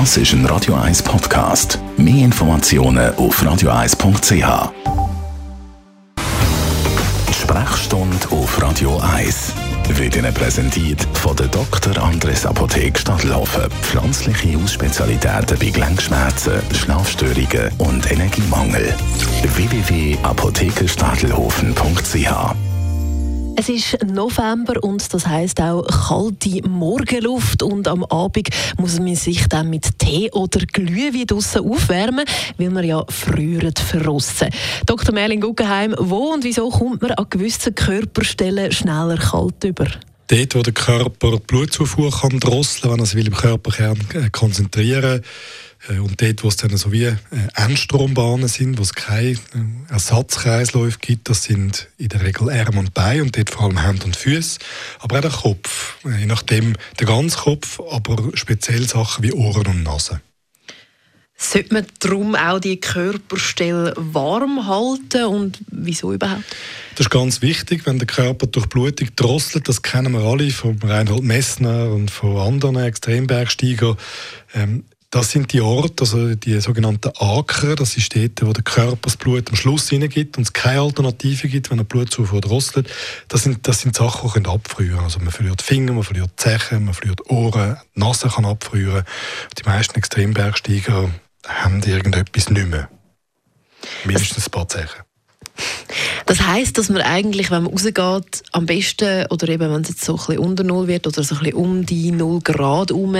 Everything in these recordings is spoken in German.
Das ist ein Radio 1 Podcast. Mehr Informationen auf radio1.ch. Sprechstunde auf Radio 1 wird Ihnen präsentiert von der Dr. Andres Apotheke Stadtlaufen. Pflanzliche Hausspezialitäten bei Gelenkschmerzen, Schlafstörungen und Energiemangel. www.apothekerstadelhofen.ch es ist November und das heißt auch kalte Morgenluft und am Abend muss man sich dann mit Tee oder Glühwein draussen aufwärmen, weil man ja friert verrossen. Dr. Merlin Guggenheim, wo und wieso kommt man an gewissen Körperstellen schneller kalt über? Dort, wo der Körper Blutzufuhr kann drosseln, wenn er sich im Körperkern äh, konzentrieren will, und dort, wo es dann so wie äh, Endstrombahnen sind, wo es keine äh, Ersatzkreisläufe gibt, das sind in der Regel Arme und Beine und dort vor allem Hände und Füße, aber auch der Kopf, je nachdem der ganze Kopf, aber speziell Sachen wie Ohren und Nase. Sollte man darum auch die Körperstelle warm halten und wieso überhaupt? Das ist ganz wichtig, wenn der Körper durch Blutung drosselt, das kennen wir alle von Reinhold Messner und von anderen Extrembergsteigern. Ähm, das sind die Orte, also die sogenannten Aker, das ist dort, wo der Körper das Blut am Schluss hineingibt und es keine Alternative gibt, wenn der Blutzufuhr drosselt. Das sind, das sind Sachen, die abfrieren Also man verliert Finger, man verliert Zehen, man verliert Ohren, die Nase kann abfrieren. Die meisten Extrembergsteiger haben irgendetwas nicht mehr. Mindestens ein paar Zehen. Das heisst, dass man eigentlich, wenn man rausgeht, am besten, oder eben wenn es jetzt so ein bisschen unter Null wird, oder so ein bisschen um die 0 Grad herum,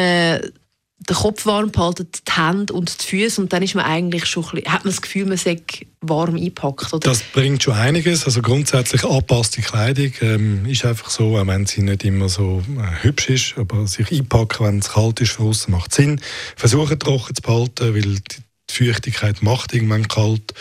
den Kopf warm behalten, die Hände und die Füße und dann ist man eigentlich schon bisschen, hat man das Gefühl, man sei warm eingepackt, oder? Das bringt schon einiges. Also grundsätzlich angepasste Kleidung ähm, ist einfach so, auch wenn sie nicht immer so äh, hübsch ist, aber sich einpacken, wenn es kalt ist, macht Sinn. Versuchen trocken zu behalten, weil die Feuchtigkeit macht irgendwann kalt.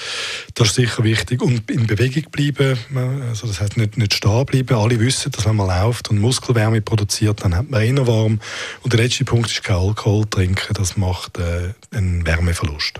Das ist sicher wichtig. Und in Bewegung bleiben, also das heißt nicht, nicht stehen bleiben. Alle wissen, dass wenn man läuft und Muskelwärme produziert, dann hat man eher warm. Und der letzte Punkt ist kein Alkohol trinken. Das macht äh, einen Wärmeverlust.